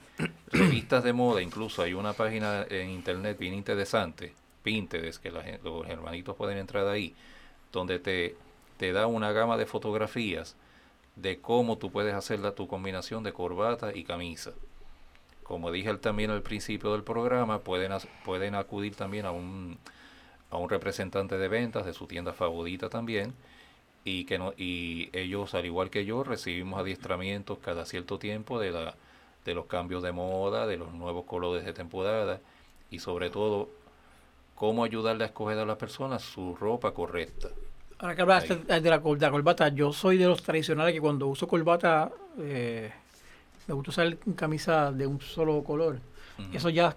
revistas de moda, incluso hay una página en internet bien interesante, Pinterest, que los hermanitos pueden entrar ahí, donde te, te da una gama de fotografías de cómo tú puedes hacer la, tu combinación de corbata y camisa. Como dije también al principio del programa, pueden, pueden acudir también a un, a un representante de ventas de su tienda favorita también y que no, y ellos al igual que yo recibimos adiestramientos cada cierto tiempo de la de los cambios de moda, de los nuevos colores de temporada y sobre todo cómo ayudarle a escoger a las personas su ropa correcta. Ahora que hablaste de de la corbata, yo soy de los tradicionales que cuando uso corbata eh, me gusta usar camisa de un solo color. Eso ya,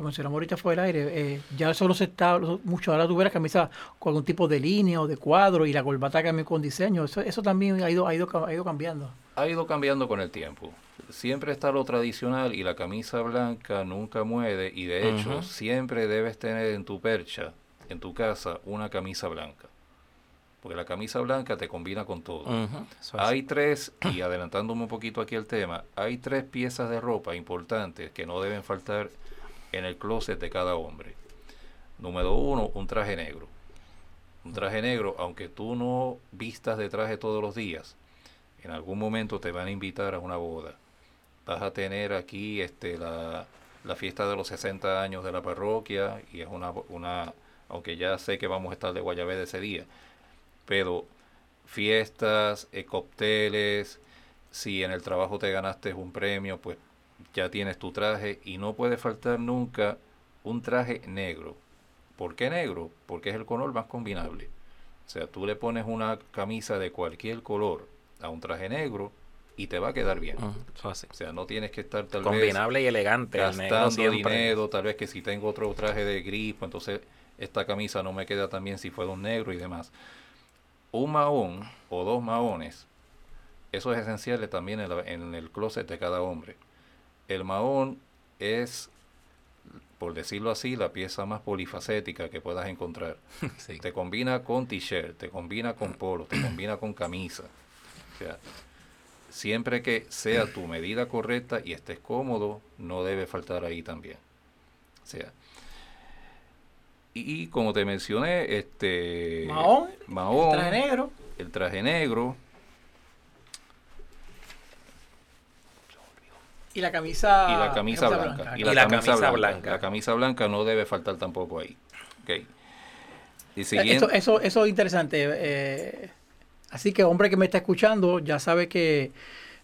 lo mencionamos ahorita fuera del aire, eh, ya eso no se está mucho. Ahora tú ves la camisa con algún tipo de línea o de cuadro y la corbata también con diseño. Eso, eso también ha ido, ha, ido, ha ido cambiando. ha ido cambiando con el tiempo. Siempre está lo tradicional y la camisa blanca nunca muere y de hecho Ujú. siempre debes tener en tu percha, en tu casa, una camisa blanca. Porque la camisa blanca te combina con todo. Eso es Hay tres, y adelantándome un poquito aquí el tema, hay tres piezas de ropa importantes que no deben faltar en el closet de cada hombre. Número uno, un traje negro. Un traje negro, aunque tú no vistas de traje todos los días, en algún momento te van a invitar a una boda. Vas a tener aquí este, la, la fiesta de los 60 años de la parroquia, y es una, una, aunque ya sé que vamos a estar de Guayabé ese día, pero fiestas, eh, cócteles, si en el trabajo te ganaste un premio, pues ya tienes tu traje y no puede faltar nunca un traje negro. ¿Por qué negro? Porque es el color más combinable. O sea, tú le pones una camisa de cualquier color a un traje negro y te va a quedar bien. Así. O sea, no tienes que estar tal vez Combinable y elegante. el gastando siempre. dinero, tal vez que si tengo otro traje de gris, pues entonces esta camisa no me queda tan bien si fuera un negro y demás. Un mahón o dos mahones, eso es esencial también en, la- en el closet de cada hombre. El mahón es, por decirlo así, la pieza más polifacética que puedas encontrar. Sí. Te combina con t-shirt, te combina con polo, te combina con camisa. O sea, siempre que sea tu medida correcta y estés cómodo, no debe faltar ahí también. O sea, y, como te mencioné, este Mahón, mahón, Traje negro. el traje negro, Y la camisa, y la camisa blanca. Y la camisa blanca. La camisa blanca no debe faltar tampoco ahí. Ok. Y Eh, siguiendo, Esto, eso, eso es interesante. eh, así que, hombre que me está escuchando, ya sabe que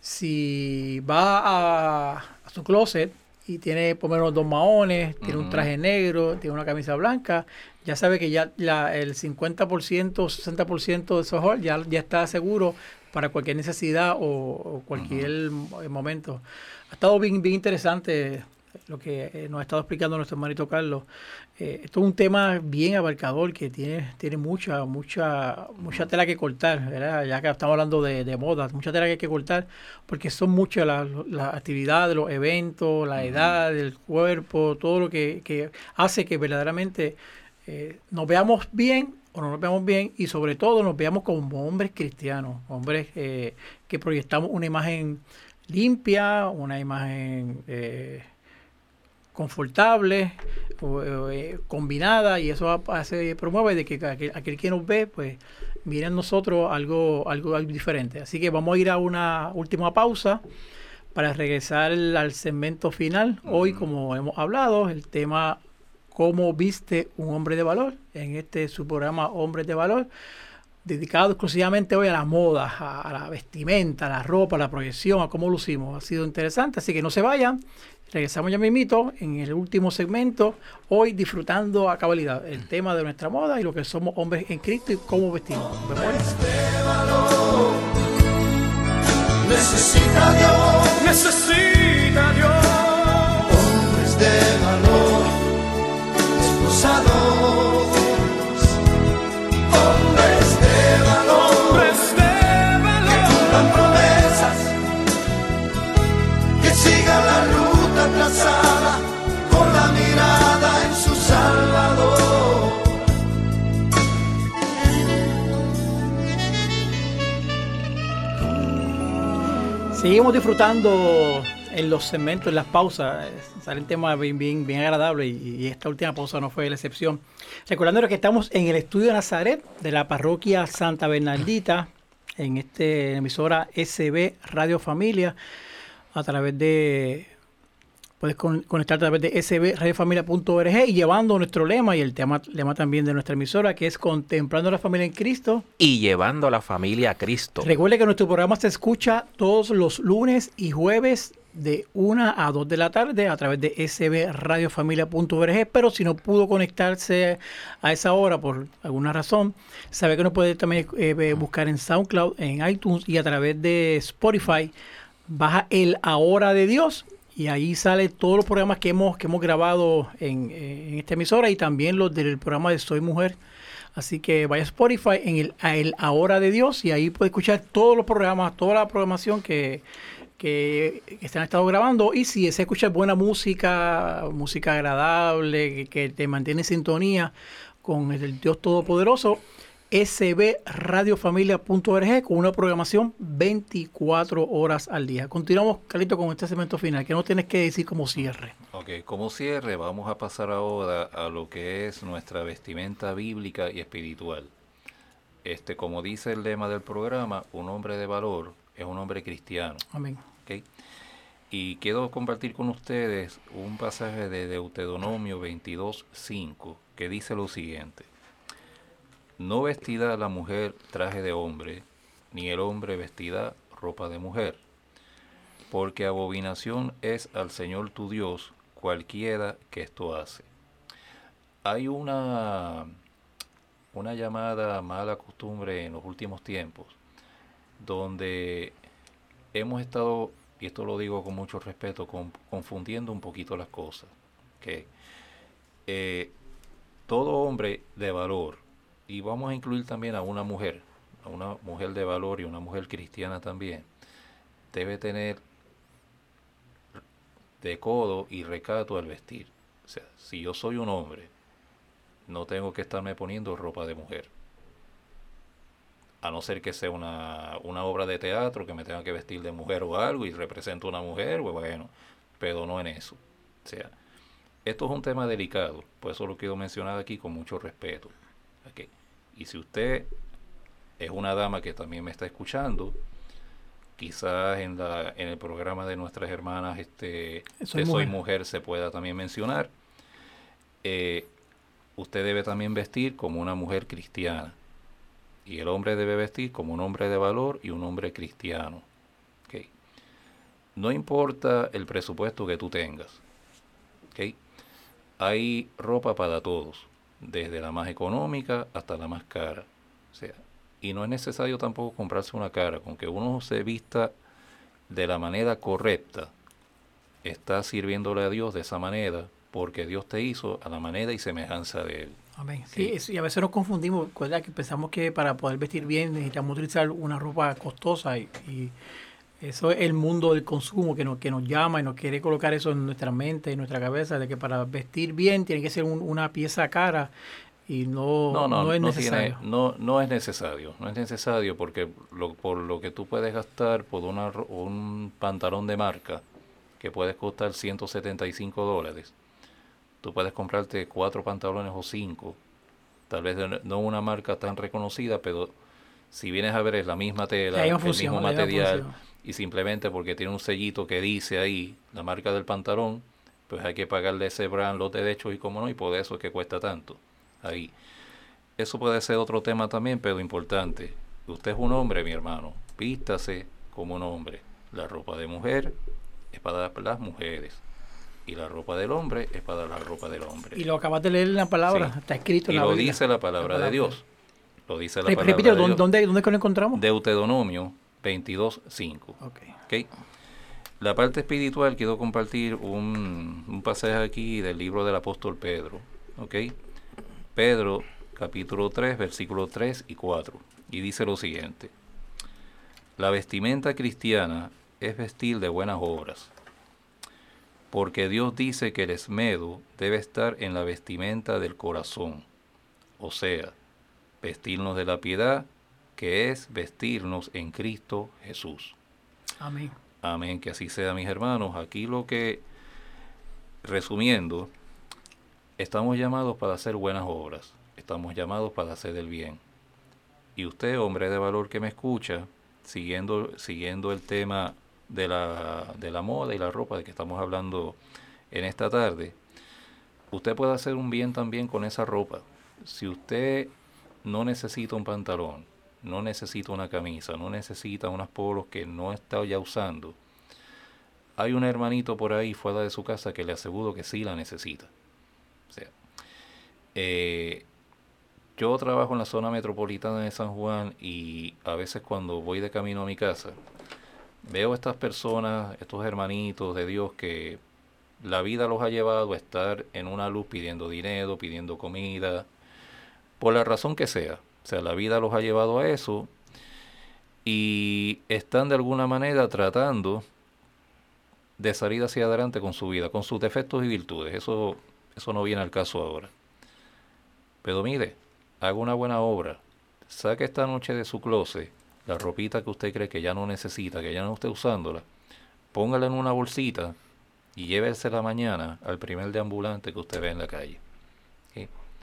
si va a, a su closet y tiene por lo menos dos maones, tiene un traje negro, tiene una camisa blanca, ya sabe que ya la- el 50%, 60% de esos hall ya, ya está seguro para cualquier necesidad o, o cualquier mo- momento. Ha estado bien, bien interesante lo que eh, nos ha estado explicando nuestro hermanito Carlos. Eh, esto es un tema bien abarcador que tiene, tiene mucha, mucha, mucha tela que cortar, ¿verdad? Ya que estamos hablando de, de moda, mucha tela que hay que cortar, porque son muchas las, las actividades, los eventos, la edad, el cuerpo, todo lo que, que hace que verdaderamente eh, nos veamos bien o no nos veamos bien y sobre todo nos veamos como hombres cristianos, hombres eh, que proyectamos una imagen limpia, una imagen eh, confortable, eh, combinada y eso hace, promueve de que aquel, aquel que nos ve pues mire en nosotros algo, algo, algo diferente. Así que vamos a ir a una última pausa para regresar al al segmento final. Hoy, como hemos hablado, el tema cómo viste un hombre de valor en este su programa Hombres de Valor dedicado exclusivamente hoy a la moda, a, a la vestimenta, a la ropa, a la proyección, a cómo lucimos. Ha sido interesante, así que no se vayan. Regresamos ya mismito en el último segmento, hoy disfrutando a cabalidad el tema de nuestra moda y lo que somos hombres en Cristo y cómo vestimos. Necesita Dios Necesita Dios. hombres de valor, esposados, Seguimos disfrutando en los segmentos, en las pausas. Salen temas bien, bien, bien agradables y, esta última pausa no fue la excepción. Recordando que estamos en el estudio de Nazaret de la parroquia Santa Bernardita, en esta emisora SB Radio Familia, a través de Puedes con- conectar a través de sbradiofamilia.org y llevando nuestro lema y el tema, lema también de nuestra emisora, que es Contemplando la Familia en Cristo. Y llevando a la familia a Cristo. Recuerde que nuestro programa se escucha todos los lunes y jueves de 1 a 2 de la tarde a través de sbradiofamilia.org, pero si no pudo conectarse a esa hora por alguna razón, sabe que nos puede también eh, buscar en SoundCloud, en iTunes y a través de Spotify. Baja el Ahora de Dios y ahí sale todos los programas que hemos, que hemos grabado en, en esta emisora y también los del programa de Soy Mujer. Así que vaya a Spotify en el, a el Ahora de Dios y ahí puede escuchar todos los programas, toda la programación que, que, que se estado grabando. Y si se escucha buena música, música agradable, que, que te mantiene en sintonía con el Dios Todopoderoso, sbradiofamilia.org con una programación 24 horas al día. Continuamos, Carlito, con este segmento final, que no tienes que decir como cierre. Ok, como cierre vamos a pasar ahora a lo que es nuestra vestimenta bíblica y espiritual. Este, como dice el lema del programa, un hombre de valor es un hombre cristiano. Amén. Y quiero compartir con ustedes un pasaje de Deuteronomio 22.5 que dice lo siguiente. No vestirá la mujer traje de hombre, ni el hombre vestirá ropa de mujer, porque abominación es al Señor tu Dios cualquiera que esto hace. Hay una, una llamada mala costumbre en los últimos tiempos, donde hemos estado, y esto lo digo con mucho respeto, con- confundiendo un poquito las cosas. que eh, todo hombre de valor, y vamos a incluir también a una mujer, a una mujer de valor y una mujer cristiana también, debe tener decodo y recato al vestir. O sea, si yo soy un hombre, no tengo que estarme poniendo ropa de mujer. A no ser que sea una, una obra de teatro que me tenga que vestir de mujer o algo y represento a una mujer, pues bueno, pero no en eso. O sea, esto es un tema delicado, por eso lo quiero mencionar aquí con mucho respeto. Y si usted es una dama que también me está escuchando, quizás en, la, en el programa de nuestras hermanas este, Soy de Soy Mujer. Se pueda también mencionar, eh, usted debe también vestir como una mujer cristiana. Y el hombre debe vestir como un hombre de valor y un hombre cristiano. ¿ok? No importa el presupuesto que tú tengas. ¿ok? Hay ropa para todos, desde la más económica hasta la más cara. O sea, y no es necesario tampoco comprarse una cara, con que uno se vista de la manera correcta, está sirviéndole a Dios de esa manera, porque Dios te hizo a la manera y semejanza de Él. Amén. Sí, y a veces nos confundimos, ¿verdad? Que pensamos que para poder vestir bien necesitamos utilizar una ropa costosa y, y eso es el mundo del consumo que nos, que nos llama y nos quiere colocar eso en nuestra mente, en nuestra cabeza, de que para vestir bien tiene que ser un- una pieza cara y no, No, no, no es necesario. tiene- no, no es necesario, no es necesario porque lo, por lo que tú puedes gastar por una, un pantalón de marca que puede costar 175 dólares, tú puedes comprarte cuatro pantalones o cinco, tal vez no una marca tan reconocida, pero si vienes a ver es la misma tela, el mismo material. Y simplemente porque tiene un sellito que dice ahí la marca del pantalón, pues hay que pagarle ese brand los derechos y como no, y por eso es que cuesta tanto. Ahí. Eso puede ser otro tema también, pero importante. Usted es un hombre, mi hermano. Vístase como un hombre. La ropa de mujer es para las mujeres. Y la ropa del hombre es para la ropa del hombre. Y lo acabas de leer en la palabra, Sí. está escrito Y en la lo Biblia. dice la palabra, palabra. de Dios. Lo dice la palabra Repite, de ¿dónde, Dios. dónde, dónde es que lo encontramos? Deuteronomio 22.5. Ok. ¿ok? La parte espiritual, quiero compartir un, un pasaje aquí del libro del apóstol Pedro. ¿ok? Pedro, capítulo 3, versículos 3 y 4. Y dice lo siguiente. La vestimenta cristiana es vestir de buenas obras. Porque Dios dice que el esmedo debe estar en la vestimenta del corazón. O sea, vestirnos de la piedad, que es vestirnos en Cristo Jesús. Amén. Amén, que así sea, mis hermanos. Aquí lo que, resumiendo, estamos llamados para hacer buenas obras, estamos llamados para hacer el bien. Y usted, hombre de valor que me escucha, siguiendo, siguiendo el tema de la, de la moda y la ropa de que estamos hablando en esta tarde, usted puede hacer un bien también con esa ropa. Si usted no necesita un pantalón, no necesita una camisa, no necesita unas polos que no está ya usando, hay un hermanito por ahí fuera de su casa que le aseguro que sí la necesita. O sea, eh, yo trabajo en la zona metropolitana de San Juan y a veces cuando voy de camino a mi casa, veo estas personas, estos hermanitos de Dios que la vida los ha llevado a estar en una luz pidiendo dinero, pidiendo comida, por la razón que sea. O sea, la vida los ha llevado a eso y están de alguna manera tratando de salir hacia adelante con su vida, con sus defectos y virtudes. Eso, eso no viene al caso ahora. Pero mire, haga una buena obra. Saque esta noche de su closet la ropita que usted cree que ya no necesita, que ya no esté usándola. Póngala en una bolsita y llévesela mañana al primer deambulante que usted ve en la calle.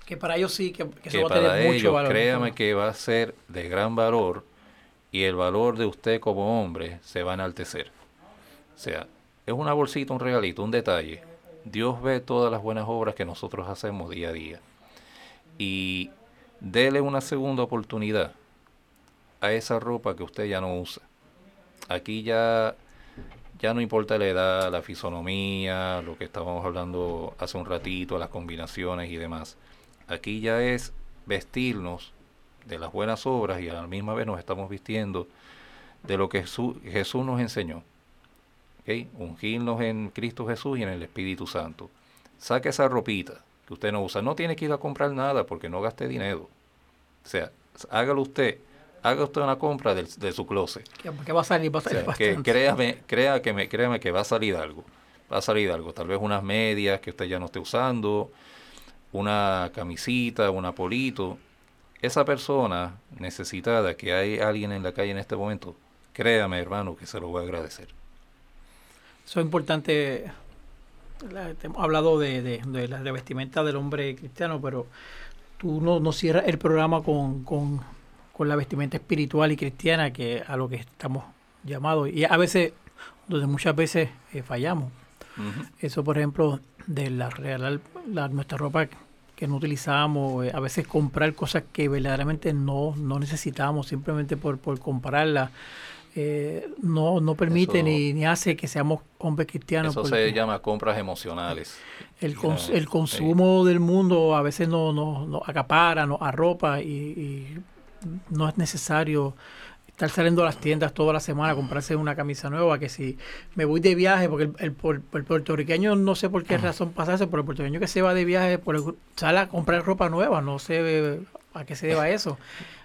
Que para ellos sí, que, que, eso va a tener mucho valor. Créame que va a ser de gran valor y el valor de usted como hombre se va a enaltecer. O sea, es una bolsita, un regalito, un detalle. Dios ve todas las buenas obras que nosotros hacemos día a día. Y dele una segunda oportunidad a esa ropa que usted ya no usa. Aquí ya, ya no importa la edad, la fisonomía, lo que estábamos hablando hace un ratito, las combinaciones y demás. Aquí ya es vestirnos de las buenas obras y a la misma vez nos estamos vistiendo de lo que Jesús, nos enseñó. ¿Okay? Ungirnos en Cristo Jesús y en el Espíritu Santo. Saque esa ropita que usted no usa. No tiene que ir a comprar nada porque no gaste dinero. O sea, hágalo usted. Haga usted una compra de, su closet. Que va a salir, va a salir que créame, crea que me, créame que va a salir algo. Va a salir algo. Tal vez unas medias que usted ya no esté usando una camisita, un apolito, esa persona necesitada que hay alguien en la calle en este momento, créame hermano que se lo voy a agradecer. Eso es importante. hemos hablado de, de, la vestimenta del hombre cristiano, pero tú no, no cierras el programa con, con, con, la vestimenta espiritual y cristiana que a lo que estamos llamados. Y a veces, donde muchas veces eh, fallamos. Eso, por ejemplo, de la real la, nuestra ropa que no utilizamos, eh, a veces comprar cosas que verdaderamente no, no necesitamos simplemente por, por comprarlas. Eh, no, no permite ni, ni, hace que seamos hombres cristianos. Eso se llama compras emocionales. El, el consumo del mundo a veces nos no, no acapara, nos arropa y, y, no es necesario estar saliendo a las tiendas toda la semana a comprarse una camisa nueva, que si me voy de viaje, porque el, el, puertorriqueño no sé por qué razón pasa eso, pero el puertorriqueño que se va de viaje por sale a comprar ropa nueva, no sé a qué se deba eso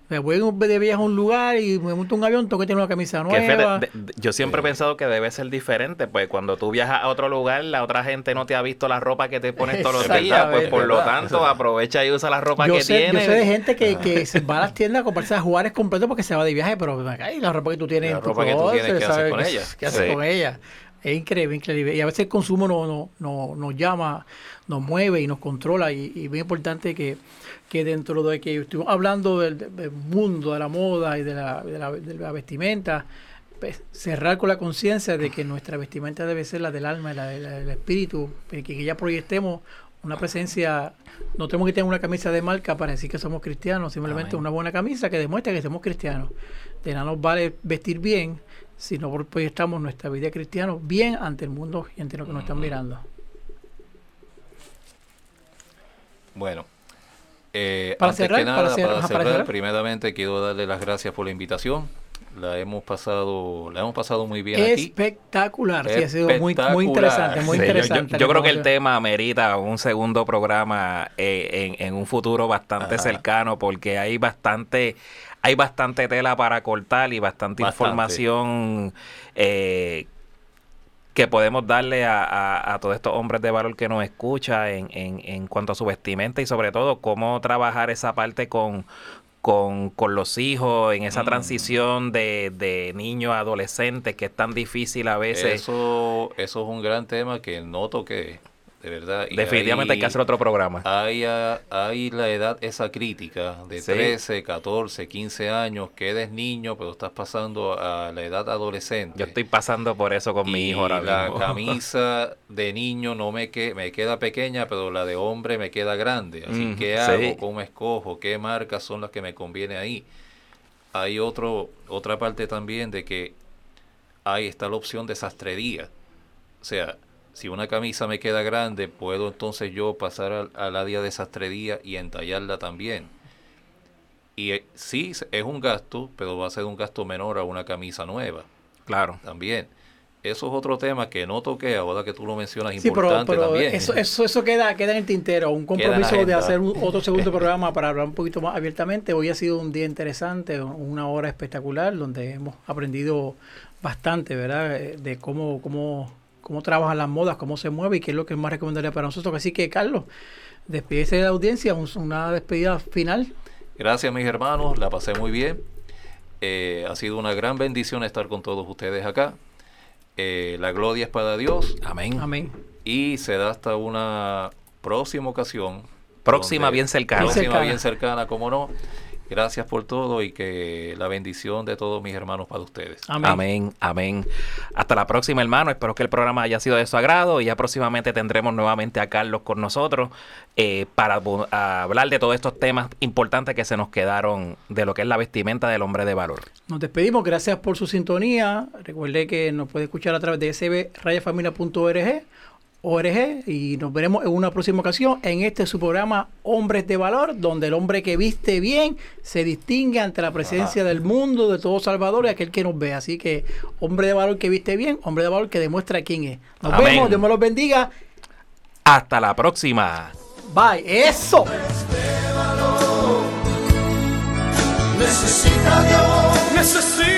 me voy de viaje a un lugar y me monto un avión, tengo que tener una camisa nueva. yo siempre he pensado que debe ser diferente, pues cuando tú viajas a otro lugar, la otra gente no te ha visto la ropa que te pones todos los días, pues por lo tanto aprovecha y usa la ropa que tiene. Yo sé de gente que, que se va a las tiendas a comprarse a jugares completos porque se va de viaje, pero y la ropa que tú tienes la ropa que tú tienes, ¿qué haces con ella? ¿Qué haces con ella? Es increíble, increíble. Y a veces el consumo no, no, nos llama, nos mueve y nos controla. Y, y es muy importante que, que dentro de que estuvimos hablando del, mundo, de la moda y de la, de la, vestimenta, pues, cerrar con la conciencia de que nuestra vestimenta debe ser la del alma y la, del espíritu, que, que ya proyectemos una presencia, no tenemos que tener una camisa de marca para decir que somos cristianos, simplemente una buena camisa que demuestre que somos cristianos. De nada nos vale vestir bien, sino proyectamos nuestra vida cristiana bien ante el mundo y ante lo que nos están mirando. Bueno, eh, para, cerrar, para, cerrar, primeramente quiero darle las gracias por la invitación. La hemos pasado, la hemos pasado muy bien Espectacular, aquí. sí, ha sido muy, muy interesante, muy interesante. Yo, creo que el tema amerita un segundo programa eh, en, un futuro bastante cercano porque hay bastante, hay bastante tela para cortar y bastante, información eh, que podemos darle a, todos estos hombres de valor que nos escucha en, en, en, cuanto a su vestimenta y sobre todo cómo trabajar esa parte con, con, con los hijos en esa Mm. transición de, de niño a adolescente que es tan difícil a veces. Eso, eso es un gran tema que no toqué, de verdad. y Definitivamente hay que hacer otro programa. Hay, hay la edad esa crítica de Sí. 13, 14, 15 años, que eres niño, pero estás pasando a la edad adolescente. Yo estoy pasando por eso con mi hijo ahora la mismo. camisa de niño no me, que, me queda pequeña, pero la de hombre me queda grande. Así Mm, que sí. hago, cómo escojo, qué marcas son las que me conviene ahí. Hay otro, otra parte también de que ahí está la opción de sastrería. O sea, si una camisa me queda grande, puedo entonces yo pasar al, al área de sastrería y entallarla también. Y eh, sí, es un gasto, pero va a ser un gasto menor a una camisa nueva Claro. también. Eso es otro tema que no toqué ahora que tú lo mencionas, Sí, pero, importante pero también. eso, eso, eso queda, queda en el tintero. Un compromiso de hacer un- otro segundo programa para hablar un poquito más abiertamente. Hoy ha sido un día interesante, una hora espectacular donde hemos aprendido bastante, ¿verdad? Eh, De cómo, cómo, cómo trabajan las modas, cómo se mueve y qué es lo que más recomendaría para nosotros. Así que, Carlos, despídese de la audiencia, un- una despedida final. Gracias mis hermanos, la pasé muy bien. Eh, ha sido una gran bendición estar con todos ustedes acá. Eh, la gloria es para Dios Amén. Amén. y se da hasta una próxima ocasión. Próxima donde- bien cercana. Próxima Cercana. bien cercana, como no. Gracias por todo y que la bendición de todos mis hermanos para ustedes. Amén. Amén, amén. Hasta la próxima, hermano. Espero que el programa haya sido de su agrado y ya próximamente tendremos nuevamente a Carlos con nosotros eh, para hablar de todos estos temas importantes que se nos quedaron de lo que es la vestimenta del hombre de valor. Nos despedimos, gracias por su sintonía. Recuerde que nos puede escuchar a través de sbrayafamilia.org ORG y nos veremos en una próxima ocasión en este su programa Hombres de Valor, donde el hombre que viste bien se distingue ante la presencia del mundo, de todo Salvador y aquel que nos ve. Así que hombre de valor que viste bien, hombre de valor que demuestra quién es. Nos Amén. vemos, Dios me los bendiga. Hasta la próxima. Bye. Eso. Necesita Dios Necesita